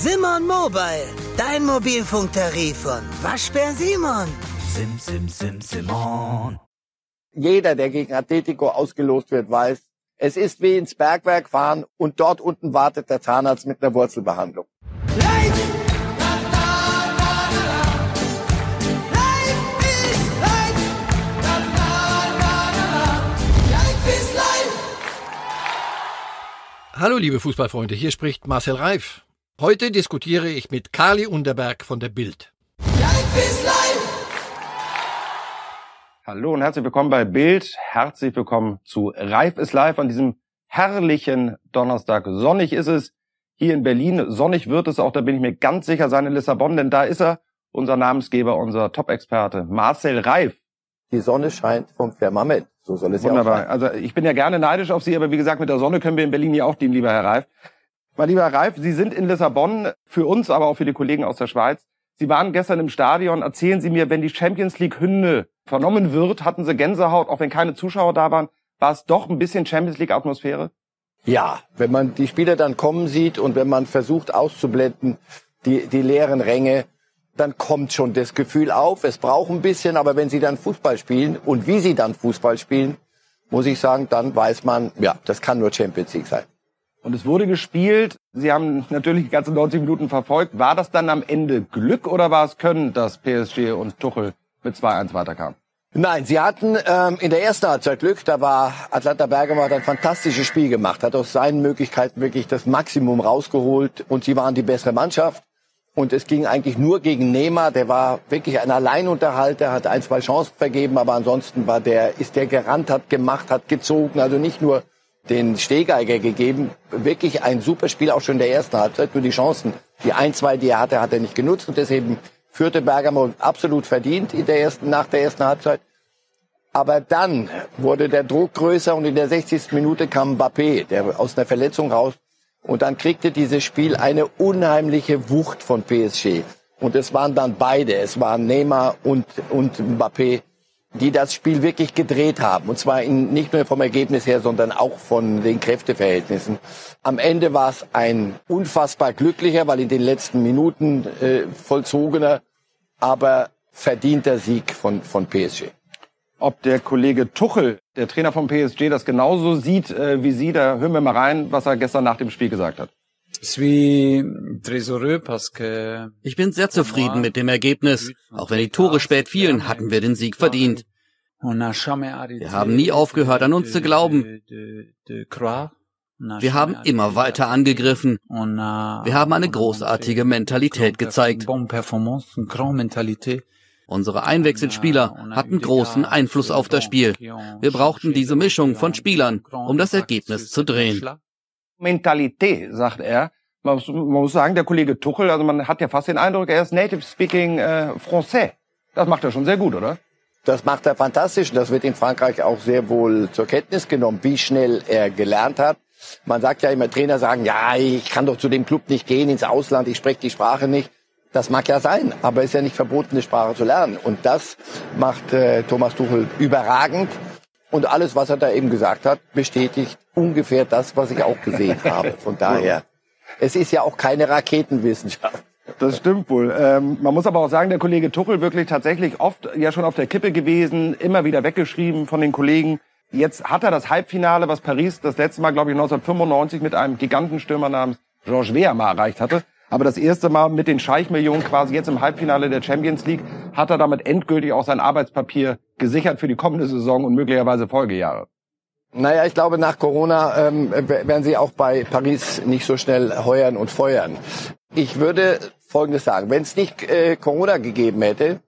Simon Mobile, dein Mobilfunktarif von Waschbär Simon. Sim, sim, sim, Simon. Jeder, der gegen Atletico ausgelost wird, weiß, es ist wie ins Bergwerk fahren und dort unten wartet der Zahnarzt mit einer Wurzelbehandlung. Hallo liebe Fußballfreunde, hier spricht Marcel Reif. Heute diskutiere ich mit Kali Unterberg von der Bild. Hallo und herzlich willkommen bei Bild. Herzlich willkommen zu Reif ist live an diesem herrlichen Donnerstag. Sonnig ist es hier in Berlin. Sonnig wird es auch, da bin ich mir ganz sicher, sein in Lissabon, denn da ist er, unser Namensgeber, unser Top-Experte, Marcel Reif. Die Sonne scheint vom Firmament. So soll es Wunderbar. ja auch sein. Also ich bin ja gerne neidisch auf Sie, aber wie gesagt, mit der Sonne können wir in Berlin ja auch dienen, lieber Herr Reif. Mein lieber Reif, Sie sind in Lissabon, für uns, aber auch für die Kollegen aus der Schweiz. Sie waren gestern im Stadion. Erzählen Sie mir, wenn die Champions League Hymne vernommen wird, hatten Sie Gänsehaut, auch wenn keine Zuschauer da waren, war es doch ein bisschen Champions League Atmosphäre? Ja, wenn man die Spieler dann kommen sieht und wenn man versucht auszublenden, die, die leeren Ränge, dann kommt schon das Gefühl auf. Es braucht ein bisschen, aber wenn sie dann Fußball spielen und wie sie dann Fußball spielen, muss ich sagen, dann weiß man, ja, das kann nur Champions League sein. Und es wurde gespielt. Sie haben natürlich die ganzen 90 Minuten verfolgt. War das dann am Ende Glück oder war es Können, dass PSG und Tuchel mit 2-1 weiterkamen? Nein, sie hatten ähm, in der ersten Halbzeit Glück. Da war Atlanta Bergamo hat ein fantastisches Spiel gemacht, hat aus seinen Möglichkeiten wirklich das Maximum rausgeholt und sie waren die bessere Mannschaft. Und es ging eigentlich nur gegen Neymar. Der war wirklich ein Alleinunterhalter, hat ein, zwei Chancen vergeben, aber ansonsten war der, ist der gerannt, hat gemacht, hat gezogen. Also nicht nur den Stehgeiger gegeben. Wirklich ein super Spiel, auch schon in der ersten Halbzeit. Nur die Chancen, die ein, zwei, die er hatte, hat er nicht genutzt. Und deswegen führte Bergamo absolut verdient in der ersten, nach der ersten Halbzeit. Aber dann wurde der Druck größer und in der 60. Minute kam Mbappé, der aus einer Verletzung raus. Und dann kriegte dieses Spiel eine unheimliche Wucht von PSG. Und es waren dann beide, es waren Neymar und, und Mbappé, die das Spiel wirklich gedreht haben. Und zwar in, nicht nur vom Ergebnis her, sondern auch von den Kräfteverhältnissen. Am Ende war es ein unfassbar glücklicher, weil in den letzten Minuten äh, vollzogener, aber verdienter Sieg von, von PSG. Ob der Kollege Tuchel, der Trainer vom PSG, das genauso sieht äh, wie Sie, da hören wir mal rein, was er gestern nach dem Spiel gesagt hat. Ich bin sehr zufrieden mit dem Ergebnis. Auch wenn die Tore spät fielen, hatten wir den Sieg verdient. Wir haben nie aufgehört, an uns zu glauben. Wir haben immer weiter angegriffen. Wir haben eine großartige Mentalität gezeigt. Unsere Einwechselspieler hatten großen Einfluss auf das Spiel. Wir brauchten diese Mischung von Spielern, um das Ergebnis zu drehen. Mentalität, sagt er. Man muss, man muss sagen, der Kollege Tuchel, also man hat ja fast den Eindruck, er ist native speaking äh, français. Das macht er schon sehr gut, oder? Das macht er fantastisch. Das wird in Frankreich auch sehr wohl zur Kenntnis genommen, wie schnell er gelernt hat. Man sagt ja immer, Trainer sagen, ja, ich kann doch zu dem Club nicht gehen ins Ausland, ich spreche die Sprache nicht. Das mag ja sein, aber es ist ja nicht verboten, eine Sprache zu lernen. Und das macht äh, Thomas Tuchel überragend. Und alles, was er da eben gesagt hat, bestätigt ungefähr das, was ich auch gesehen habe. Von daher, es ist ja auch keine Raketenwissenschaft. Das stimmt wohl. Ähm, man muss aber auch sagen, der Kollege Tuchel wirklich tatsächlich oft ja schon auf der Kippe gewesen, immer wieder weggeschrieben von den Kollegen. Jetzt hat er das Halbfinale, was Paris das letzte Mal, glaube ich, 1995 mit einem Gigantenstürmer namens Georges Weah mal erreicht hatte. Aber das erste Mal mit den Scheichmillionen quasi jetzt im Halbfinale der Champions League hat er damit endgültig auch sein Arbeitspapier gesichert für die kommende Saison und möglicherweise Folgejahre. Naja, ich glaube, nach Corona ähm, werden sie auch bei Paris nicht so schnell heuern und feuern. Ich würde Folgendes sagen. Wenn es nicht äh, Corona gegeben hätte,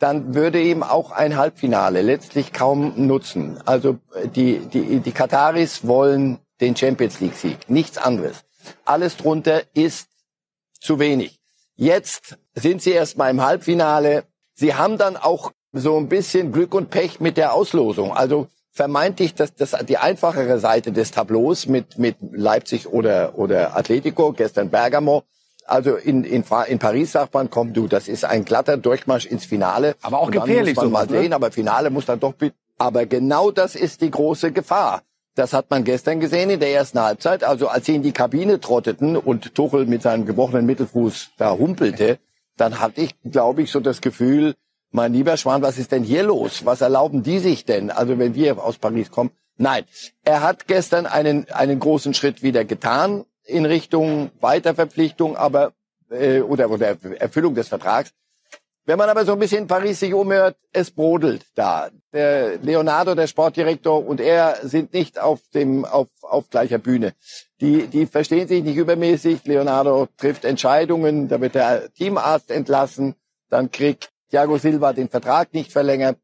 dann würde ihm auch ein Halbfinale letztlich kaum nutzen. Also äh, die, die, die Kataris wollen den Champions League-Sieg, nichts anderes. Alles drunter ist zu wenig. Jetzt sind sie erstmal im Halbfinale. Sie haben dann auch so ein bisschen Glück und Pech mit der Auslosung. Also vermeintlich das, das die einfachere Seite des Tableaus mit mit Leipzig oder oder Atletico, gestern Bergamo. Also in, in, in Paris sagt man, komm du, das ist ein glatter Durchmarsch ins Finale. Aber auch gefährlich muss man mal sowas, ne? sehen, aber Finale muss dann doch. Aber genau das ist die große Gefahr. Das hat man gestern gesehen in der ersten Halbzeit. Also als sie in die Kabine trotteten und Tuchel mit seinem gebrochenen Mittelfuß da humpelte, dann hatte ich, glaube ich, so das Gefühl, mein lieber Schwan, was ist denn hier los? Was erlauben die sich denn? Also wenn wir aus Paris kommen. Nein, er hat gestern einen, einen großen Schritt wieder getan in Richtung Weiterverpflichtung, aber äh, oder, oder Erfüllung des Vertrags. Wenn man aber so ein bisschen in Paris sich umhört, es brodelt da. Der Leonardo, der Sportdirektor, und er sind nicht auf dem auf, auf gleicher Bühne. Die, die verstehen sich nicht übermäßig. Leonardo trifft Entscheidungen, da wird der Teamarzt entlassen, dann kriegt Thiago Silva den Vertrag nicht verlängert.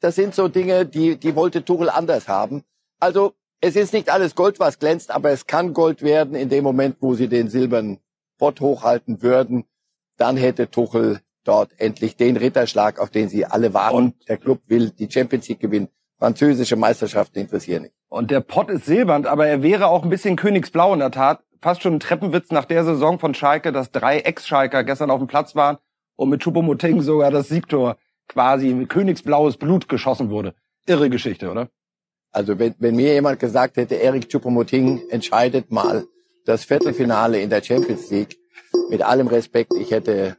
Das sind so Dinge, die, die wollte Tuchel anders haben. Also es ist nicht alles Gold, was glänzt, aber es kann Gold werden in dem Moment, wo sie den silbernen Pott hochhalten würden. Dann hätte Tuchel dort endlich den Ritterschlag, auf den sie alle warten. Und der Club will die Champions League gewinnen. Französische Meisterschaften interessieren nicht. Und der Pott ist silbernd, aber er wäre auch ein bisschen königsblau in der Tat. Fast schon ein Treppenwitz nach der Saison von Schalke, dass drei Ex-Schalker gestern auf dem Platz waren und mit Choupo-Moting sogar das Siegtor quasi mit königsblaues Blut geschossen wurde. Irre Geschichte, oder? Also wenn, wenn mir jemand gesagt hätte, Erik Choupo-Moting entscheidet mal das Viertelfinale in der Champions League, mit allem Respekt, ich hätte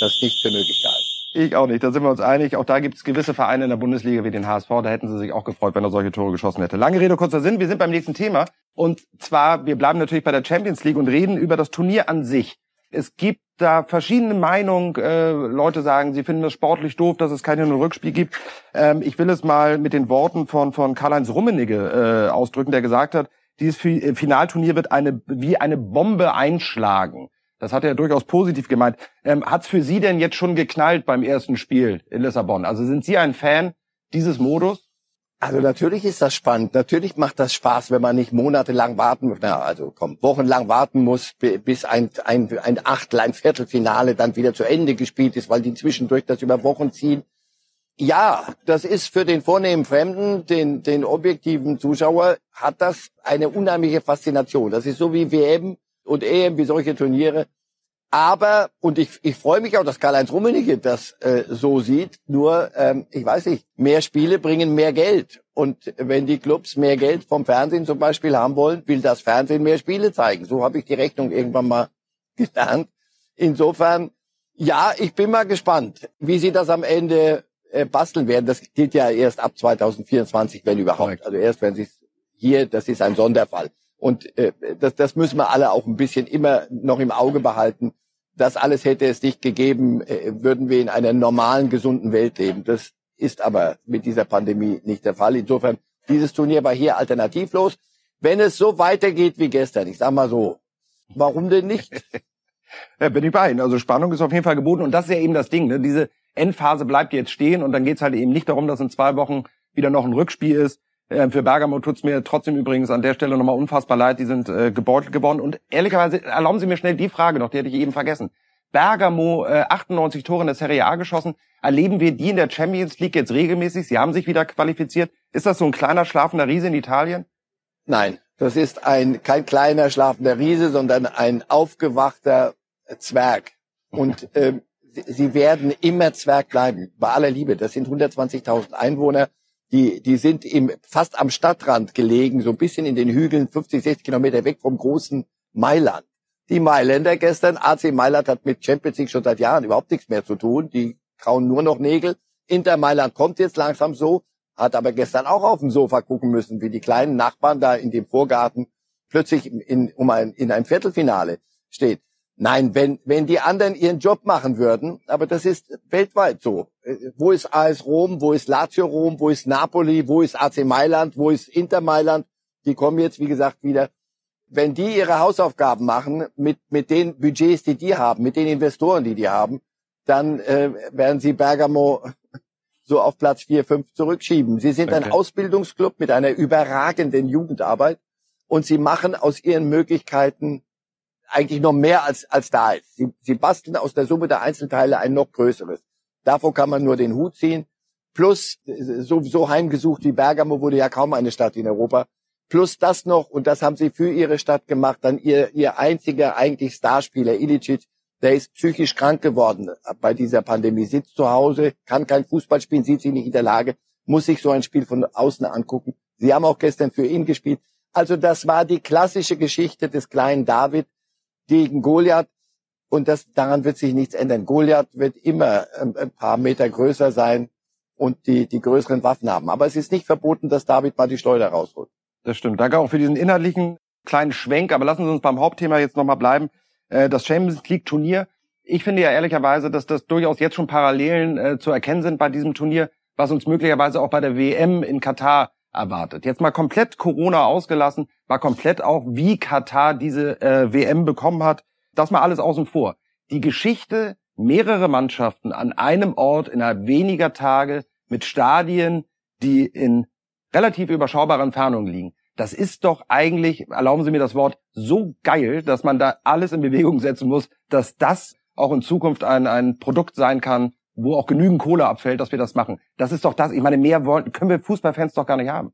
das nicht für möglich gehalten. Ich auch nicht, da sind wir uns einig. Auch da gibt es gewisse Vereine in der Bundesliga wie den HSV, da hätten sie sich auch gefreut, wenn er solche Tore geschossen hätte. Lange Rede, kurzer Sinn, wir sind beim nächsten Thema. Und zwar, wir bleiben natürlich bei der Champions League und reden über das Turnier an sich. Es gibt da verschiedene Meinungen. Äh, Leute sagen, sie finden das sportlich doof, dass es kein Hin- und Rückspiel gibt. Ähm, ich will es mal mit den Worten von, von Karl-Heinz Rummenigge äh, ausdrücken, der gesagt hat, dieses Finalturnier wird eine, wie eine Bombe einschlagen. Das hat er durchaus positiv gemeint. Ähm, Hat es für Sie denn jetzt schon geknallt beim ersten Spiel in Lissabon? Also sind Sie ein Fan dieses Modus? Also natürlich ist das spannend. Natürlich macht das Spaß, wenn man nicht monatelang warten, na, also komm, wochenlang warten muss, bis ein, ein, ein Achtel, ein Viertelfinale dann wieder zu Ende gespielt ist, weil die zwischendurch das über Wochen ziehen. Ja, das ist für den vornehmen Fremden, den, den objektiven Zuschauer, hat das eine unheimliche Faszination. Das ist so wie WM und EM wie solche Turniere. Aber, und ich, ich freue mich auch, dass Karl-Heinz Rummenigge das äh, so sieht, nur, ähm, ich weiß nicht, mehr Spiele bringen mehr Geld. Und wenn die Clubs mehr Geld vom Fernsehen zum Beispiel haben wollen, will das Fernsehen mehr Spiele zeigen. So habe ich die Rechnung irgendwann mal gelernt. Insofern, ja, ich bin mal gespannt, wie sie das am Ende äh, basteln werden. Das gilt ja erst ab 2024, wenn überhaupt. Also erst wenn sie hier, das ist ein Sonderfall. Und äh, das, das müssen wir alle auch ein bisschen immer noch im Auge behalten. Das alles hätte es nicht gegeben, äh, würden wir in einer normalen, gesunden Welt leben. Das ist aber mit dieser Pandemie nicht der Fall. Insofern, dieses Turnier war hier alternativlos. Wenn es so weitergeht wie gestern, ich sag mal so, warum denn nicht? ja, bin ich bei Ihnen. Also Spannung ist auf jeden Fall geboten. Und das ist ja eben das Ding. Ne? Diese Endphase bleibt jetzt stehen und dann geht es halt eben nicht darum, dass in zwei Wochen wieder noch ein Rückspiel ist. Äh, für Bergamo tut's mir trotzdem übrigens an der Stelle nochmal unfassbar leid. Die sind äh, gebeutelt geworden. Und ehrlicherweise erlauben Sie mir schnell die Frage noch, die hätte ich eben vergessen. Bergamo äh, 98 Tore in der Serie A geschossen. Erleben wir die in der Champions League jetzt regelmäßig? Sie haben sich wieder qualifiziert. Ist das so ein kleiner schlafender Riese in Italien? Nein, das ist ein kein kleiner schlafender Riese, sondern ein aufgewachter Zwerg. Und ähm, sie werden immer Zwerg bleiben, bei aller Liebe. Das sind 120.000 Einwohner die, die sind im, fast am Stadtrand gelegen, so ein bisschen in den Hügeln, 50, 60 Kilometer weg vom großen Mailand. Die Mailänder gestern, AC Mailand hat mit Champions League schon seit Jahren überhaupt nichts mehr zu tun. Die kauen nur noch Nägel. Inter Mailand kommt jetzt langsam so, hat aber gestern auch auf dem Sofa gucken müssen, wie die kleinen Nachbarn da in dem Vorgarten plötzlich in, um ein, in einem Viertelfinale steht. Nein, wenn, wenn die anderen ihren Job machen würden, aber das ist weltweit so. Äh, wo ist AS Rom, wo ist Lazio Rom, wo ist Napoli, wo ist AC Mailand, wo ist Inter Mailand? Die kommen jetzt, wie gesagt, wieder. Wenn die ihre Hausaufgaben machen mit, mit den Budgets, die die haben, mit den Investoren, die die haben, dann äh, werden sie Bergamo so auf Platz 4, 5 zurückschieben. Sie sind okay. ein Ausbildungsclub mit einer überragenden Jugendarbeit und sie machen aus ihren Möglichkeiten eigentlich noch mehr als, als da ist. Sie, sie basteln aus der Summe der Einzelteile ein noch größeres. Davor kann man nur den Hut ziehen. Plus, so, so heimgesucht wie Bergamo wurde ja kaum eine Stadt in Europa. Plus das noch, und das haben sie für ihre Stadt gemacht, dann ihr, ihr einziger eigentlich Starspieler, Ilicic, der ist psychisch krank geworden bei dieser Pandemie, sitzt zu Hause, kann kein Fußball spielen, sieht sich nicht in der Lage, muss sich so ein Spiel von außen angucken. Sie haben auch gestern für ihn gespielt. Also das war die klassische Geschichte des kleinen David gegen Goliath. Und das, daran wird sich nichts ändern. Goliath wird immer ähm, ein paar Meter größer sein und die, die größeren Waffen haben. Aber es ist nicht verboten, dass David mal die Schleuder rausholt. Das stimmt. Danke auch für diesen inhaltlichen kleinen Schwenk. Aber lassen Sie uns beim Hauptthema jetzt nochmal bleiben. Äh, das Champions League Turnier. Ich finde ja ehrlicherweise, dass das durchaus jetzt schon Parallelen äh, zu erkennen sind bei diesem Turnier, was uns möglicherweise auch bei der WM in Katar erwartet. Jetzt mal komplett Corona ausgelassen, mal komplett auch, wie Katar diese äh, WM bekommen hat das mal alles außen vor. Die Geschichte, mehrere Mannschaften an einem Ort innerhalb weniger Tage mit Stadien, die in relativ überschaubaren Entfernungen liegen. Das ist doch eigentlich, erlauben Sie mir das Wort, so geil, dass man da alles in Bewegung setzen muss, dass das auch in Zukunft ein, ein Produkt sein kann, wo auch genügend Kohle abfällt, dass wir das machen. Das ist doch das, ich meine, mehr wollen, können wir Fußballfans doch gar nicht haben.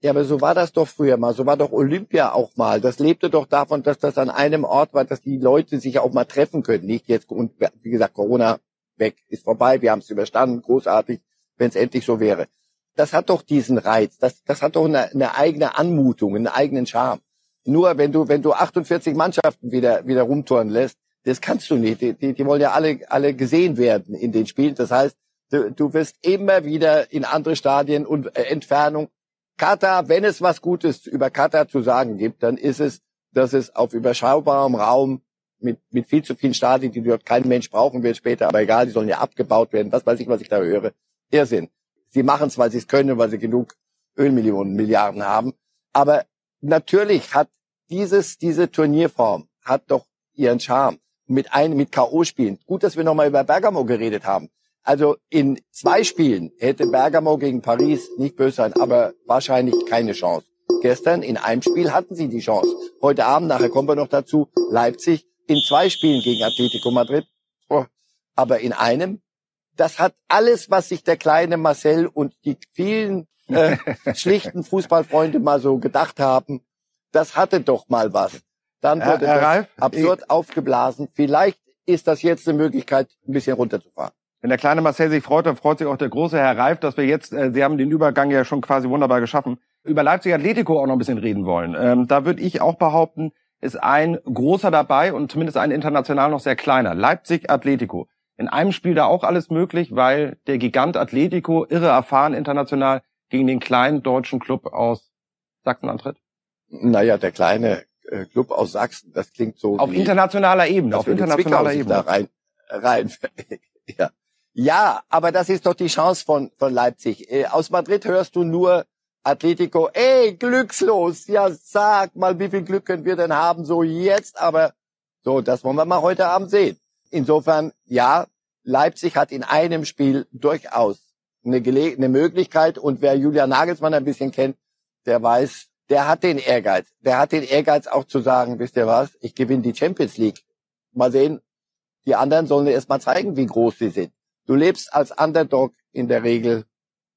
Ja, aber so war das doch früher mal. So war doch Olympia auch mal. Das lebte doch davon, dass das an einem Ort war, dass die Leute sich auch mal treffen können. Nicht jetzt, und wie gesagt, Corona weg, ist vorbei, wir haben es überstanden, großartig, wenn es endlich so wäre. Das hat doch diesen Reiz, das, das hat doch eine, eine eigene Anmutung, einen eigenen Charme. Nur wenn du, wenn du 48 Mannschaften wieder, wieder rumtouren lässt, das kannst du nicht. Die, die, die wollen ja alle, alle gesehen werden in den Spielen. Das heißt, du, du wirst immer wieder in andere Stadien und äh, Entfernung Katar, wenn es was Gutes über Katar zu sagen gibt, dann ist es, dass es auf überschaubarem Raum mit, mit viel zu vielen Stadien, die dort kein Mensch brauchen wird später, aber egal, die sollen ja abgebaut werden, was weiß ich, was ich da höre. Irrsinn. Sie machen es, weil sie es können, weil sie genug Ölmillionen, Milliarden haben. Aber natürlich hat dieses, diese Turnierform hat doch ihren Charme. Mit einem, mit K.O.-Spielen. Gut, dass wir nochmal über Bergamo geredet haben. Also in zwei Spielen hätte Bergamo gegen Paris nicht böse sein, aber wahrscheinlich keine Chance. Gestern in einem Spiel hatten sie die Chance. Heute Abend, nachher kommen wir noch dazu, Leipzig in zwei Spielen gegen Atletico Madrid. Oh, aber in einem, das hat alles, was sich der kleine Marcel und die vielen äh, schlichten Fußballfreunde mal so gedacht haben, das hatte doch mal was. Dann wurde Herr, Herr das absurd aufgeblasen. Vielleicht ist das jetzt eine Möglichkeit, ein bisschen runterzufahren. Wenn der kleine Marcel sich freut, dann freut sich auch der große Herr Reif, dass wir jetzt, äh, Sie haben den Übergang ja schon quasi wunderbar geschaffen, über Leipzig Atletico auch noch ein bisschen reden wollen. Ähm, da würde ich auch behaupten, ist ein großer dabei und zumindest ein international noch sehr kleiner. Leipzig Atletico. In einem Spiel da auch alles möglich, weil der Gigant Atletico irre erfahren international gegen den kleinen deutschen Club aus Sachsen antritt? Naja, der kleine äh, Club aus Sachsen, das klingt so. Auf internationaler Ebene, auf internationaler Ebene. Da rein, rein, ja. Ja, aber das ist doch die Chance von, von Leipzig. Äh, aus Madrid hörst du nur Atletico, ey, glückslos. Ja, sag mal, wie viel Glück können wir denn haben? So jetzt, aber so, das wollen wir mal heute Abend sehen. Insofern, ja, Leipzig hat in einem Spiel durchaus eine, Gele eine Möglichkeit und wer Julian Nagelsmann ein bisschen kennt, der weiß, der hat den Ehrgeiz. Der hat den Ehrgeiz auch zu sagen, wisst ihr was, ich gewinne die Champions League. Mal sehen, die anderen sollen erst mal zeigen, wie groß sie sind. Du lebst als Underdog in der Regel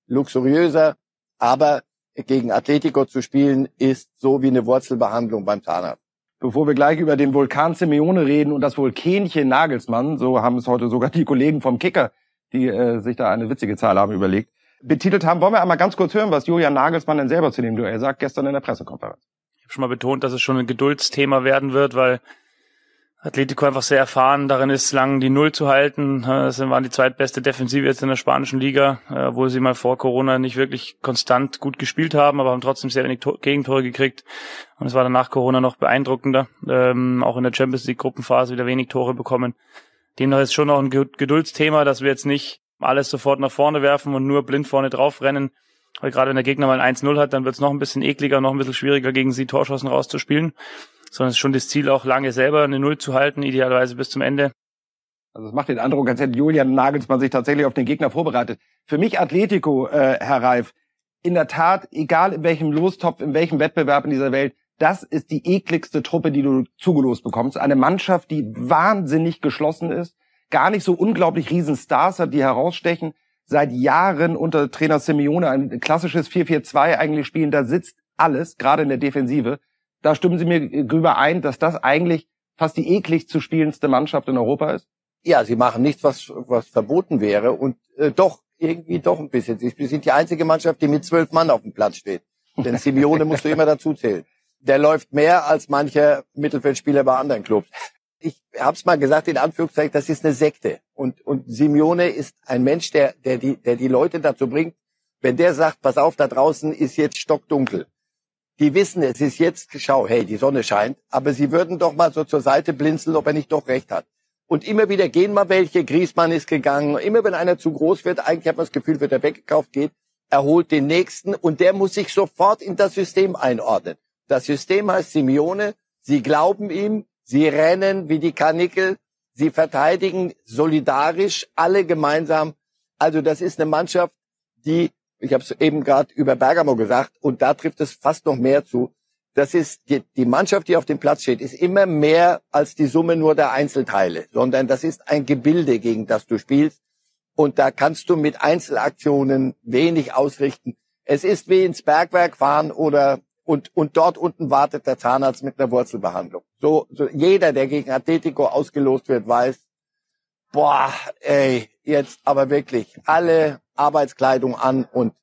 luxuriöser, aber gegen Atletico zu spielen ist so wie eine Wurzelbehandlung beim Zahnarzt. Bevor wir gleich über den Vulkan Simeone reden und das Vulkänchen Nagelsmann, so haben es heute sogar die Kollegen vom Kicker, die äh, sich da eine witzige Zahl haben überlegt, betitelt haben, wollen wir einmal ganz kurz hören, was Julian Nagelsmann denn selber zu dem Duell sagt, gestern in der Pressekonferenz. Ich habe schon mal betont, dass es schon ein Geduldsthema werden wird, weil Atletico einfach sehr erfahren darin ist, lang die Null zu halten. Das waren die zweitbeste Defensive jetzt in der spanischen Liga, wo sie mal vor Corona nicht wirklich konstant gut gespielt haben, aber haben trotzdem sehr wenig Gegentore gekriegt. Und es war dann nach Corona noch beeindruckender. Ähm, auch in der Champions League Gruppenphase wieder wenig Tore bekommen. Demnach ist schon noch ein Geduldsthema, dass wir jetzt nicht alles sofort nach vorne werfen und nur blind vorne drauf rennen. Weil gerade wenn der Gegner mal 1-0 hat, dann wird es noch ein bisschen ekliger, noch ein bisschen schwieriger, gegen sie Torschossen rauszuspielen sondern es ist schon das Ziel, auch lange selber eine Null zu halten, idealerweise bis zum Ende. Also es macht den Eindruck, als hätte Julian Nagelsmann sich tatsächlich auf den Gegner vorbereitet. Für mich Atletico, äh, Herr Reif, in der Tat, egal in welchem Lostopf, in welchem Wettbewerb in dieser Welt, das ist die ekligste Truppe, die du zugelost bekommst. Eine Mannschaft, die wahnsinnig geschlossen ist, gar nicht so unglaublich riesen Stars hat, die herausstechen, seit Jahren unter Trainer Simeone ein klassisches 4-4-2 eigentlich spielen, da sitzt alles, gerade in der Defensive da stimmen Sie mir drüber ein, dass das eigentlich fast die eklig zu spielendste Mannschaft in Europa ist? Ja, sie machen nichts, was, was verboten wäre und äh, doch irgendwie doch ein bisschen. Sie sind die einzige Mannschaft, die mit zwölf Mann auf dem Platz steht. Denn Simeone musst du immer dazu zählen. Der läuft mehr als mancher Mittelfeldspieler bei anderen Clubs. Ich habe es mal gesagt, in Anführungszeichen, das ist eine Sekte. Und, und Simeone ist ein Mensch, der, der, die, der die Leute dazu bringt, wenn der sagt, pass auf, da draußen ist jetzt stockdunkel. Die wissen, es ist jetzt, schau, hey, die Sonne scheint, aber sie würden doch mal so zur Seite blinzeln, ob er nicht doch recht hat. Und immer wieder gehen mal welche, Griesmann ist gegangen, immer wenn einer zu groß wird, eigentlich hat man das Gefühl, wird er weggekauft, geht, er holt den nächsten und der muss sich sofort in das System einordnen. Das System heißt Simeone, sie glauben ihm, sie rennen wie die Karnickel, sie verteidigen solidarisch, alle gemeinsam. Also das ist eine Mannschaft, die, ich habe es eben gerade über Bergamo gesagt, und da trifft es fast noch mehr zu, das ist die, die Mannschaft, die auf dem Platz steht, ist immer mehr als die Summe nur der Einzelteile, sondern das ist ein Gebilde, gegen das du spielst. Und da kannst du mit Einzelaktionen wenig ausrichten. Es ist wie ins Bergwerk fahren oder und, und dort unten wartet der Zahnarzt mit einer Wurzelbehandlung. So, so jeder, der gegen Atletico ausgelost wird, weiß, boah, ey, jetzt aber wirklich alle Arbeitskleidung an und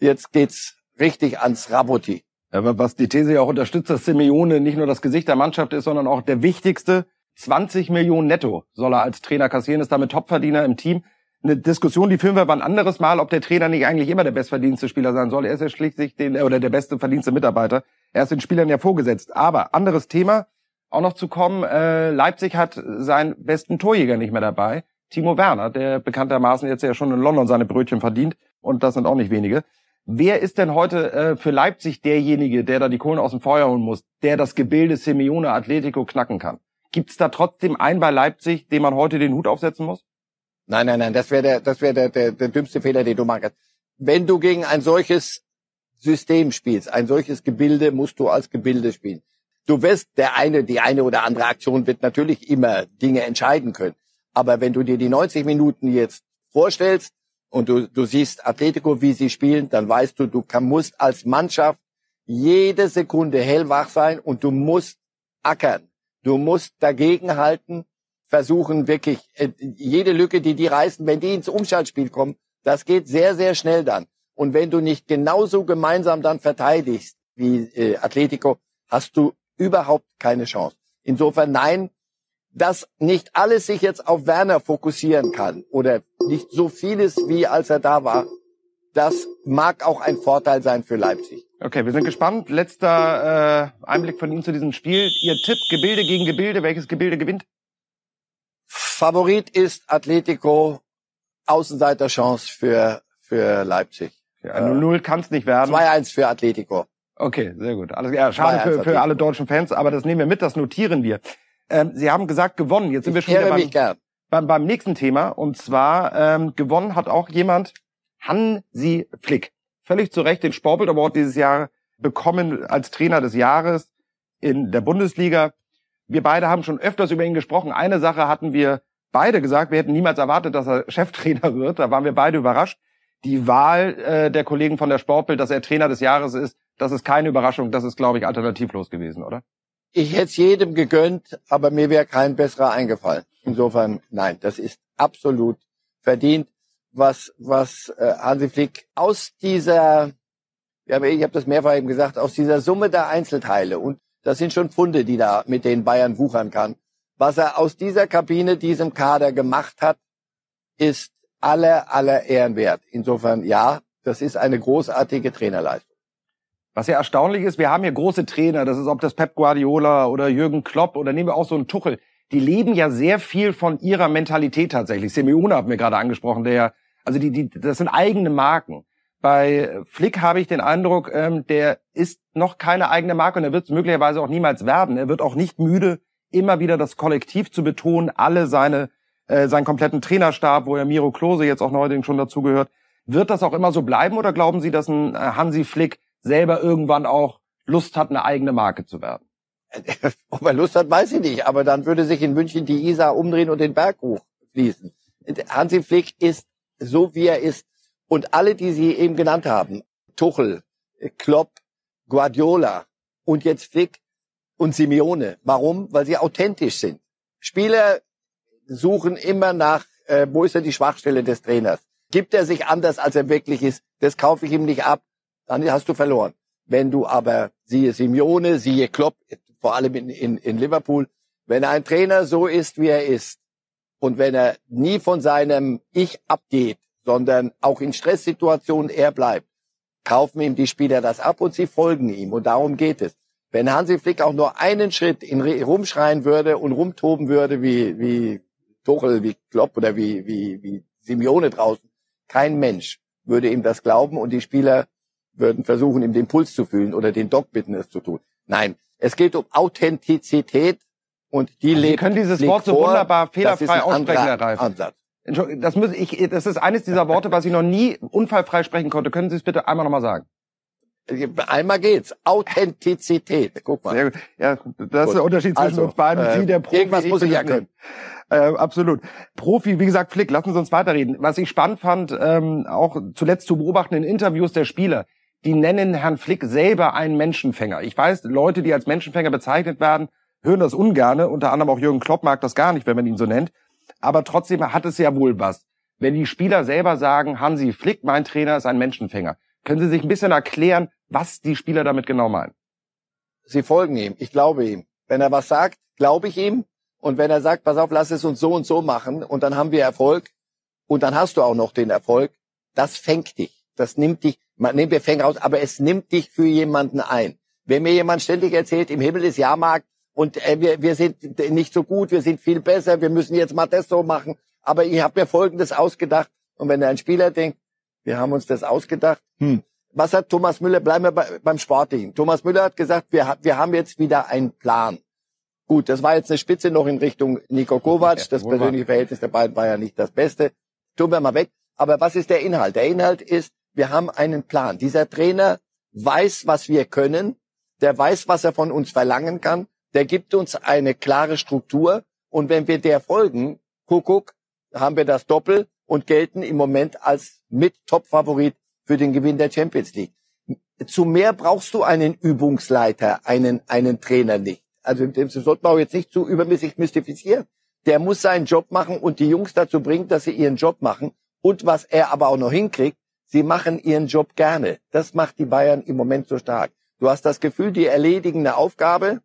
jetzt geht's richtig ans Raboti. Ja, was die These ja auch unterstützt, dass Simeone nicht nur das Gesicht der Mannschaft ist, sondern auch der wichtigste 20 Millionen netto soll er als Trainer kassieren, ist damit Topverdiener im Team. Eine Diskussion, die führen wir aber ein anderes Mal, ob der Trainer nicht eigentlich immer der bestverdienste Spieler sein soll. Er ist ja schließlich den, oder der beste verdienste Mitarbeiter. Er ist den Spielern ja vorgesetzt. Aber anderes Thema, auch noch zu kommen, äh, Leipzig hat seinen besten Torjäger nicht mehr dabei. Timo Werner, der bekanntermaßen jetzt ja schon in London seine Brötchen verdient. Und das sind auch nicht wenige. Wer ist denn heute äh, für Leipzig derjenige, der da die Kohlen aus dem Feuer holen muss, der das Gebilde Simeone Atletico knacken kann? Gibt es da trotzdem einen bei Leipzig, dem man heute den Hut aufsetzen muss? Nein, nein, nein, das wäre der, das wäre der, der, der dümmste Fehler, den du machen kannst. Wenn du gegen ein solches System spielst, ein solches Gebilde, musst du als Gebilde spielen. Du wirst der eine, die eine oder andere Aktion wird natürlich immer Dinge entscheiden können. Aber wenn du dir die 90 Minuten jetzt vorstellst und du, du siehst Atletico, wie sie spielen, dann weißt du, du kann, musst als Mannschaft jede Sekunde hellwach sein und du musst ackern. Du musst dagegenhalten, versuchen wirklich äh, jede Lücke, die die reißen, wenn die ins Umschaltspiel kommen, das geht sehr, sehr schnell dann. Und wenn du nicht genauso gemeinsam dann verteidigst wie äh, Atletico, hast du überhaupt keine Chance. Insofern nein, dass nicht alles sich jetzt auf Werner fokussieren kann oder nicht so vieles wie als er da war, das mag auch ein Vorteil sein für Leipzig. Okay, wir sind gespannt. Letzter äh, Einblick von Ihnen zu diesem Spiel. Ihr Tipp, Gebilde gegen Gebilde. Welches Gebilde gewinnt? Favorit ist Atletico. Außenseiterchance für, für Leipzig. Ja, 0-0 kann es nicht werden. 2-1 für Atletico. Okay, sehr gut. Alles, ja, schade für, für alle deutschen Fans, aber das nehmen wir mit, das notieren wir. Ähm, Sie haben gesagt, gewonnen. Jetzt sind ich wir schon wieder beim, beim, beim nächsten Thema. Und zwar ähm, gewonnen hat auch jemand, Hansi Flick. Völlig zu Recht den Sportbild Award dieses Jahr bekommen als Trainer des Jahres in der Bundesliga. Wir beide haben schon öfters über ihn gesprochen. Eine Sache hatten wir beide gesagt. Wir hätten niemals erwartet, dass er Cheftrainer wird. Da waren wir beide überrascht. Die Wahl äh, der Kollegen von der Sportbild, dass er Trainer des Jahres ist, das ist keine Überraschung. Das ist, glaube ich, alternativlos gewesen, oder? Ich hätte es jedem gegönnt, aber mir wäre kein besserer eingefallen. Insofern, nein, das ist absolut verdient was, was äh, Hansi Flick aus dieser, ja, ich habe das mehrfach eben gesagt, aus dieser Summe der Einzelteile, und das sind schon Pfunde, die da mit denen Bayern wuchern kann, was er aus dieser Kabine, diesem Kader gemacht hat, ist aller, aller Ehren wert. Insofern, ja, das ist eine großartige Trainerleistung. Was ja erstaunlich ist, wir haben hier große Trainer, das ist ob das Pep Guardiola oder Jürgen Klopp oder nehmen wir auch so einen Tuchel. Die leben ja sehr viel von ihrer Mentalität tatsächlich. Simeone hat mir gerade angesprochen, der ja also die, die, das sind eigene Marken. Bei Flick habe ich den Eindruck, ähm, der ist noch keine eigene Marke und er wird es möglicherweise auch niemals werden. Er wird auch nicht müde, immer wieder das Kollektiv zu betonen, alle seine, äh, seinen kompletten Trainerstab, wo ja Miro Klose jetzt auch neuerdings schon dazugehört. Wird das auch immer so bleiben oder glauben Sie, dass ein äh, Hansi Flick selber irgendwann auch Lust hat, eine eigene Marke zu werden? Ob er Lust hat, weiß ich nicht. Aber dann würde sich in München die Isar umdrehen und den Berg hochfließen. Hansi Flick ist so wie er ist. Und alle, die Sie eben genannt haben, Tuchel, Klopp, Guardiola und jetzt Flick und Simeone. Warum? Weil sie authentisch sind. Spieler suchen immer nach, äh, wo ist denn die Schwachstelle des Trainers? Gibt er sich anders, als er wirklich ist? Das kaufe ich ihm nicht ab. dann hast du verloren. Wenn du aber, siehe Simeone, siehe Klopp, vor allem in, in, in Liverpool, wenn ein Trainer so ist, wie er ist, und wenn er nie von seinem Ich abgeht, sondern auch in Stresssituationen er bleibt, kaufen ihm die Spieler das ab und sie folgen ihm. Und darum geht es. Wenn Hansi Flick auch nur einen Schritt in rumschreien würde und rumtoben würde wie, wie Tuchel, wie Klopp oder wie, wie, wie Simeone draußen, kein Mensch würde ihm das glauben und die Spieler würden versuchen, ihm den Puls zu fühlen oder den Doc bitten, es zu tun. Nein, es geht um Authentizität und die also lebt. Sie können dieses Wort so wunderbar fehlerfrei aussprechen, Herr Reif. Ansatz. Das, muss ich, das ist eines dieser Worte, was ich noch nie unfallfrei sprechen konnte. Können Sie es bitte einmal nochmal sagen? Einmal geht's. Authentizität. Guck mal. Sehr gut. Ja, das ist der Unterschied zwischen also, uns beiden. Sie, äh, der Profi. Irgendwas muss ich ja können. Äh, absolut. Profi, wie gesagt, Flick, lassen Sie uns weiterreden. Was ich spannend fand, ähm, auch zuletzt zu beobachten in Interviews der Spieler, die nennen Herrn Flick selber einen Menschenfänger. Ich weiß, Leute, die als Menschenfänger bezeichnet werden, hören das ungerne. Unter anderem auch Jürgen Klopp mag das gar nicht, wenn man ihn so nennt. Aber trotzdem hat es ja wohl was. Wenn die Spieler selber sagen, Hansi Flick, mein Trainer, ist ein Menschenfänger. Können Sie sich ein bisschen erklären, was die Spieler damit genau meinen? Sie folgen ihm. Ich glaube ihm. Wenn er was sagt, glaube ich ihm. Und wenn er sagt, pass auf, lass es uns so und so machen und dann haben wir Erfolg und dann hast du auch noch den Erfolg, das fängt dich. Das nimmt dich, man nimmt wir fängt raus, aber es nimmt dich für jemanden ein. Wenn mir jemand ständig erzählt, im Himmel ist Jahrmarkt und äh, wir, wir sind nicht so gut, wir sind viel besser, wir müssen jetzt mal das so machen, aber ich habe mir Folgendes ausgedacht. Und wenn ein Spieler denkt, wir haben uns das ausgedacht, hm, was hat Thomas Müller, bleiben wir bei, beim Sportlichen. Thomas Müller hat gesagt, wir, wir haben jetzt wieder einen Plan. Gut, das war jetzt eine Spitze noch in Richtung Nico Kovac. Ja, das persönliche Verhältnis der beiden war ja nicht das Beste. Tun wir mal weg. Aber was ist der Inhalt? Der Inhalt ist, wir haben einen Plan. Dieser Trainer weiß, was wir können. Der weiß, was er von uns verlangen kann. Der gibt uns eine klare Struktur. Und wenn wir der folgen, Kuckuck, haben wir das Doppel und gelten im Moment als mit Top-Favorit für den Gewinn der Champions League. Zu mehr brauchst du einen Übungsleiter, einen, einen Trainer nicht. Also das sollte man auch jetzt nicht zu übermäßig mystifizieren. Der muss seinen Job machen und die Jungs dazu bringen, dass sie ihren Job machen. Und was er aber auch noch hinkriegt, sie machen ihren Job gerne. Das macht die Bayern im Moment so stark. Du hast das Gefühl, die erledigen eine Aufgabe.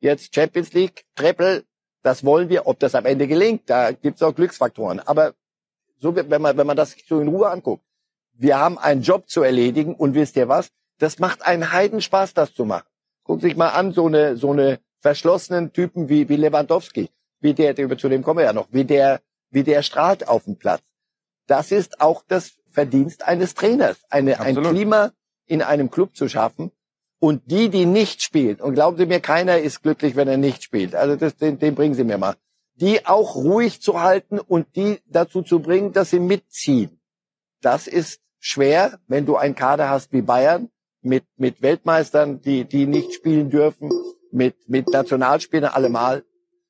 Jetzt Champions League, Treppel, das wollen wir. Ob das am Ende gelingt, da gibt's auch Glücksfaktoren. Aber so, wenn man, wenn man das so in Ruhe anguckt, wir haben einen Job zu erledigen und wisst ihr was? Das macht einen Heidenspaß, das zu machen. Guck sich mal an, so eine, so eine verschlossenen Typen wie, wie Lewandowski, wie der, der, zu dem kommen wir ja noch, wie der, wie der strahlt auf dem Platz. Das ist auch das Verdienst eines Trainers, eine, ein Klima in einem Club zu schaffen. Und die, die nicht spielen, und glauben Sie mir, keiner ist glücklich, wenn er nicht spielt. Also das, den, den bringen Sie mir mal. Die auch ruhig zu halten und die dazu zu bringen, dass sie mitziehen. Das ist schwer, wenn du einen Kader hast wie Bayern mit, mit Weltmeistern, die, die nicht spielen dürfen, mit, mit Nationalspielern allemal.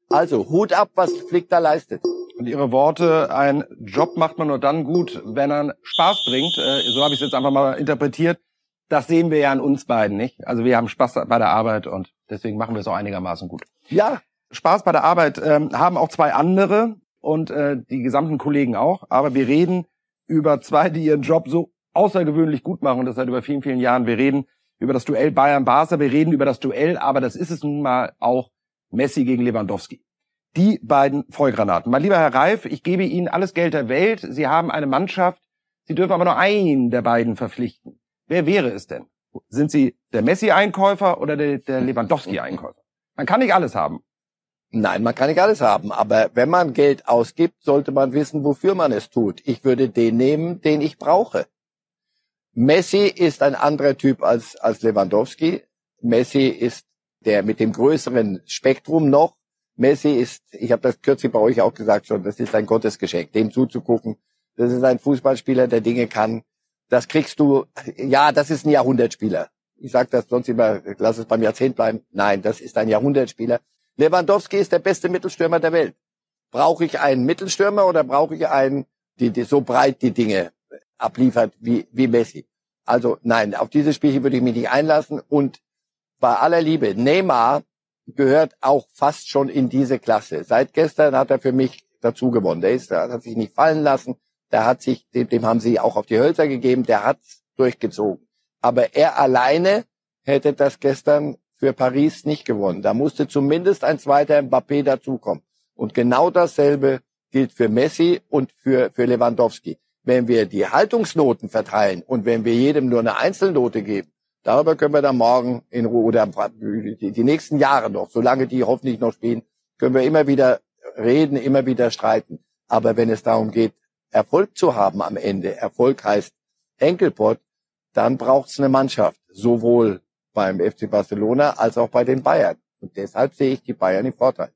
Also Hut ab, was Flick da leistet. Und Ihre Worte, ein Job macht man nur dann gut, wenn er Spaß bringt. Äh, so habe ich es jetzt einfach mal interpretiert. Das sehen wir ja an uns beiden, nicht? Also wir haben Spaß bei der Arbeit und deswegen machen wir es auch einigermaßen gut. Ja. Spaß bei der Arbeit ähm, haben auch zwei andere und äh, die gesamten Kollegen auch. Aber wir reden über zwei, die ihren Job so außergewöhnlich gut machen und das seit über vielen, vielen Jahren. Wir reden über das Duell Bayern-Barca, wir reden über das Duell, aber das ist es nun mal auch Messi gegen Lewandowski. Die beiden Vollgranaten. Mein lieber Herr Reif, ich gebe Ihnen alles Geld der Welt. Sie haben eine Mannschaft. Sie dürfen aber nur einen der beiden verpflichten. Wer wäre es denn? Sind Sie der Messi-Einkäufer oder der, der Lewandowski-Einkäufer? Man kann nicht alles haben. Nein, man kann nicht alles haben. Aber wenn man Geld ausgibt, sollte man wissen, wofür man es tut. Ich würde den nehmen, den ich brauche. Messi ist ein anderer Typ als, als Lewandowski. Messi ist der mit dem größeren Spektrum noch. Messi ist, ich habe das kürzlich bei euch auch gesagt schon, das ist ein Gottesgeschenk, dem zuzugucken. Das ist ein Fußballspieler, der Dinge kann. Das kriegst du, ja, das ist ein Jahrhundertspieler. Ich sage das sonst immer, lass es beim Jahrzehnt bleiben. Nein, das ist ein Jahrhundertspieler. Lewandowski ist der beste Mittelstürmer der Welt. Brauche ich einen Mittelstürmer oder brauche ich einen, die, die so breit die Dinge abliefert wie, wie Messi? Also nein, auf dieses Spielchen würde ich mich nicht einlassen. Und bei aller Liebe, Neymar gehört auch fast schon in diese Klasse. Seit gestern hat er für mich dazu gewonnen. Der ist, hat sich nicht fallen lassen. Der hat sich, dem, haben sie auch auf die Hölzer gegeben. Der hat durchgezogen. Aber er alleine hätte das gestern für Paris nicht gewonnen. Da musste zumindest ein zweiter Mbappé dazukommen. Und genau dasselbe gilt für Messi und für, für Lewandowski. Wenn wir die Haltungsnoten verteilen und wenn wir jedem nur eine Einzelnote geben, darüber können wir dann morgen in Ruhe oder die nächsten Jahre noch, solange die hoffentlich noch spielen, können wir immer wieder reden, immer wieder streiten. Aber wenn es darum geht, Erfolg zu haben am Ende, Erfolg heißt Enkelpott, dann braucht es eine Mannschaft, sowohl beim FC Barcelona als auch bei den Bayern. Und deshalb sehe ich die Bayern im Vorteil.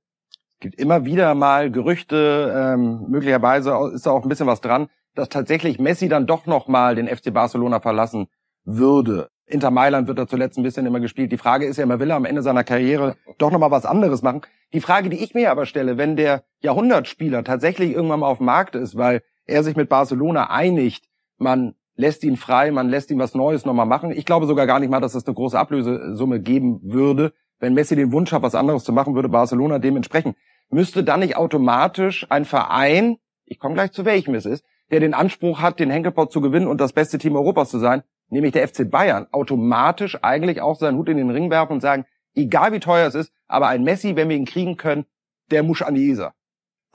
Es gibt immer wieder mal Gerüchte, ähm, möglicherweise ist da auch ein bisschen was dran, dass tatsächlich Messi dann doch noch mal den FC Barcelona verlassen würde. Inter Mailand wird da zuletzt ein bisschen immer gespielt. Die Frage ist ja immer, will er am Ende seiner Karriere doch noch mal was anderes machen? Die Frage, die ich mir aber stelle, wenn der Jahrhundertspieler tatsächlich irgendwann mal auf dem Markt ist, weil er sich mit Barcelona einigt, man lässt ihn frei, man lässt ihn was Neues nochmal machen. Ich glaube sogar gar nicht mal, dass es eine große Ablösesumme geben würde. Wenn Messi den Wunsch hat, was anderes zu machen, würde Barcelona dementsprechend. Müsste dann nicht automatisch ein Verein, ich komme gleich zu welchem es ist, der den Anspruch hat, den Henkelpot zu gewinnen und das beste Team Europas zu sein, nämlich der FC Bayern, automatisch eigentlich auch seinen Hut in den Ring werfen und sagen, egal wie teuer es ist, aber ein Messi, wenn wir ihn kriegen können, der muss an die Isar.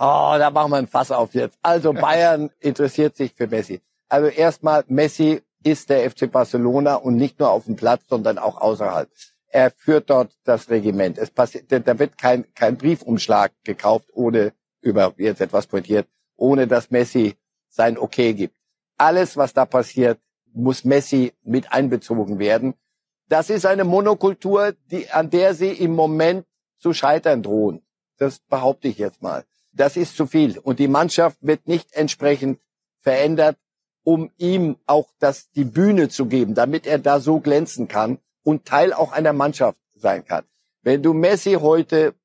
Oh, da machen wir ein Fass auf jetzt. Also Bayern interessiert sich für Messi. Also erstmal, Messi ist der FC Barcelona und nicht nur auf dem Platz, sondern auch außerhalb. Er führt dort das Regiment. Es passiert, da wird kein, kein Briefumschlag gekauft, ohne, über, jetzt etwas pointiert, ohne dass Messi sein Okay gibt. Alles, was da passiert, muss Messi mit einbezogen werden. Das ist eine Monokultur, die, an der sie im Moment zu scheitern drohen. Das behaupte ich jetzt mal. Das ist zu viel. Und die Mannschaft wird nicht entsprechend verändert, um ihm auch das, die Bühne zu geben, damit er da so glänzen kann und Teil auch einer Mannschaft sein kann. Wenn du Messi heute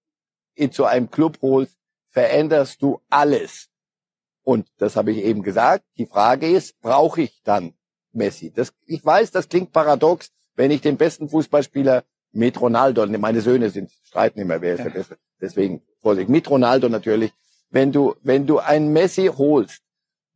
zu einem Club holst, veränderst du alles. Und das habe ich eben gesagt. Die Frage ist, brauche ich dann Messi? Das, ich weiß, das klingt paradox, wenn ich den besten Fußballspieler mit Ronaldo, meine Söhne sind streiten immer, wer ist ja. der Beste. Deswegen Vorsicht, mit Ronaldo natürlich. Wenn du, wenn du einen Messi holst,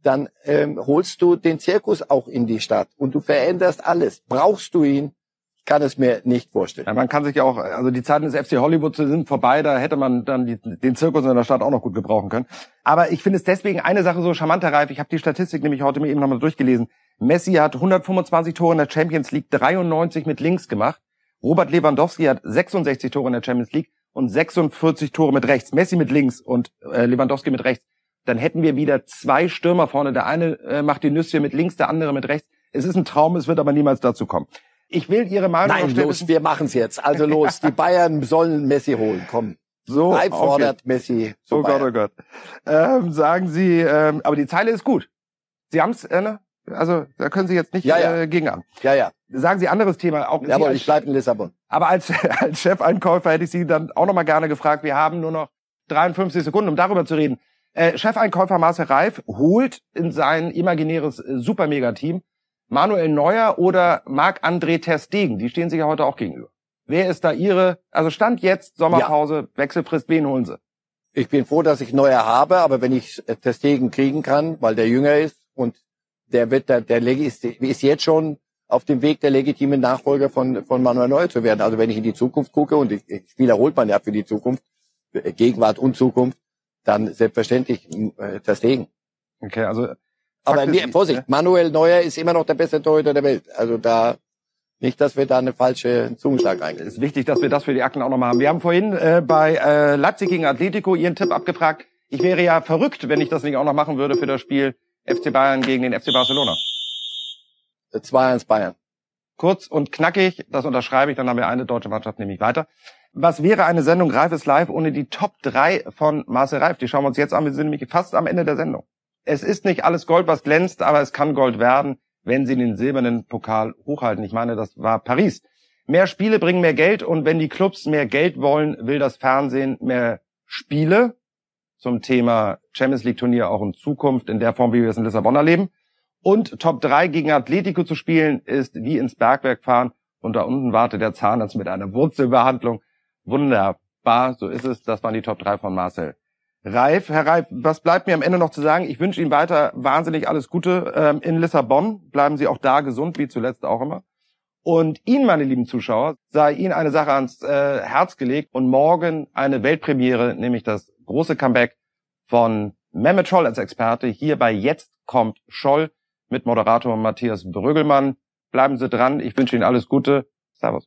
dann ähm, holst du den Zirkus auch in die Stadt und du veränderst alles. Brauchst du ihn? Ich kann es mir nicht vorstellen. Ja, man kann sich ja auch, also die Zeiten des FC Hollywood sind vorbei, da hätte man dann die, den Zirkus in der Stadt auch noch gut gebrauchen können. Aber ich finde es deswegen eine Sache so charmanter, Reif. Ich habe die Statistik nämlich heute mir eben nochmal durchgelesen. Messi hat 125 Tore in der Champions League, 93 mit links gemacht. Robert Lewandowski hat 66 Tore in der Champions League und 46 Tore mit rechts. Messi mit links und äh, Lewandowski mit rechts. Dann hätten wir wieder zwei Stürmer vorne. Der eine äh, macht die Nüsschen mit links, der andere mit rechts. Es ist ein Traum, es wird aber niemals dazu kommen. Ich will Ihre Meinung Nein, los, wir machen's jetzt. Also los, die Bayern sollen Messi holen. Komm. So, Leib fordert Messi. Oh Bayern. Gott, oh Gott. Ähm, sagen Sie, ähm, aber die Zeile ist gut. Sie haben's, ne? Also da können Sie jetzt nicht ja, ja. Äh, gegen an. Ja, ja. Sagen Sie anderes Thema. Auch Jawohl, ich bleibe in Lissabon. Aber als, als Chefeinkäufer hätte ich Sie dann auch noch mal gerne gefragt. Wir haben nur noch 53 Sekunden, um darüber zu reden. Äh, Chefeinkäufer Marcel Reif holt in sein imaginäres äh, Super-Mega-Team Manuel Neuer oder Marc-André Terstegen. Die stehen sich ja heute auch gegenüber. Wer ist da Ihre, also Stand jetzt, Sommerpause, ja. Wechselfrist, wen holen Sie? Ich bin froh, dass ich Neuer habe, aber wenn ich Terstegen kriegen kann, weil der jünger ist und der wird, der, der ist, ist jetzt schon auf dem Weg der legitimen Nachfolger von, von Manuel Neuer zu werden. Also wenn ich in die Zukunft gucke und die Spieler holt man ja für die Zukunft, Gegenwart und Zukunft, dann selbstverständlich äh, das Degen. Okay, also aber nee, Vorsicht, ja. Manuel Neuer ist immer noch der beste Torhüter der Welt. Also da nicht, dass wir da eine falsche Zungenschlag eingehen. Es ist wichtig, dass wir das für die Akten auch nochmal haben. Wir haben vorhin äh, bei äh, Leipzig gegen Atletico Ihren Tipp abgefragt. Ich wäre ja verrückt, wenn ich das nicht auch noch machen würde für das Spiel FC Bayern gegen den FC Barcelona. 2-1 Bayern. Kurz und knackig, das unterschreibe ich, dann haben wir eine deutsche Mannschaft nämlich weiter. Was wäre eine Sendung Reif ist live ohne die Top 3 von Marcel Reif? Die schauen wir uns jetzt an. Wir sind nämlich fast am Ende der Sendung. Es ist nicht alles Gold, was glänzt, aber es kann Gold werden, wenn sie den silbernen Pokal hochhalten. Ich meine, das war Paris. Mehr Spiele bringen mehr Geld und wenn die Clubs mehr Geld wollen, will das Fernsehen mehr Spiele zum Thema Champions League Turnier auch in Zukunft in der Form, wie wir es in Lissabon erleben. Und Top 3 gegen Atletico zu spielen, ist wie ins Bergwerk fahren und da unten wartet der Zahnarzt mit einer Wurzelbehandlung. Wunderbar, so ist es. Das waren die Top 3 von Marcel. Reif, Herr Reif, was bleibt mir am Ende noch zu sagen? Ich wünsche Ihnen weiter wahnsinnig alles Gute ähm, in Lissabon. Bleiben Sie auch da gesund, wie zuletzt auch immer. Und Ihnen, meine lieben Zuschauer, sei Ihnen eine Sache ans äh, Herz gelegt und morgen eine Weltpremiere, nämlich das große Comeback von Mehmet Scholl als Experte hier bei Jetzt kommt Scholl mit Moderator Matthias Brüggelmann. Bleiben Sie dran. Ich wünsche Ihnen alles Gute. Servus.